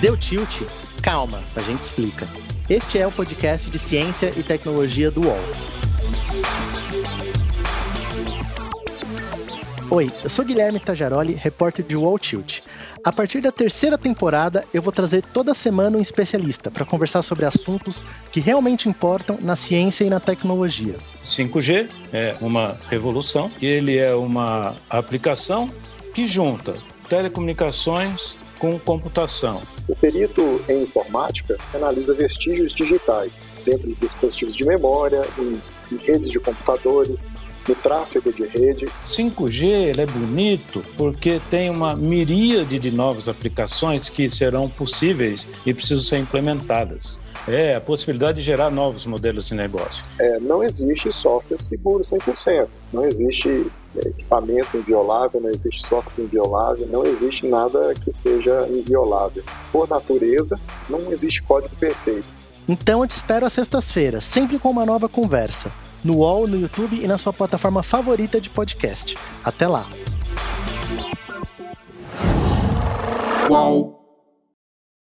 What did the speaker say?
Deu tilt? Calma, a gente explica. Este é o podcast de ciência e tecnologia do UOL. Oi, eu sou Guilherme Tajaroli, repórter de Wall Tilt. A partir da terceira temporada, eu vou trazer toda semana um especialista para conversar sobre assuntos que realmente importam na ciência e na tecnologia. 5G é uma revolução, ele é uma aplicação que junta telecomunicações com computação. O perito em informática analisa vestígios digitais dentro de dispositivos de memória, em, em redes de computadores, no tráfego de rede. 5G ele é bonito porque tem uma miríade de novas aplicações que serão possíveis e precisam ser implementadas. É a possibilidade de gerar novos modelos de negócio. É, não existe software seguro 100%. Não existe equipamento inviolável, não existe software inviolável, não existe nada que seja inviolável. Por natureza, não existe código perfeito. Então eu te espero às sextas-feiras, sempre com uma nova conversa. No UOL, no YouTube e na sua plataforma favorita de podcast. Até lá! Qual?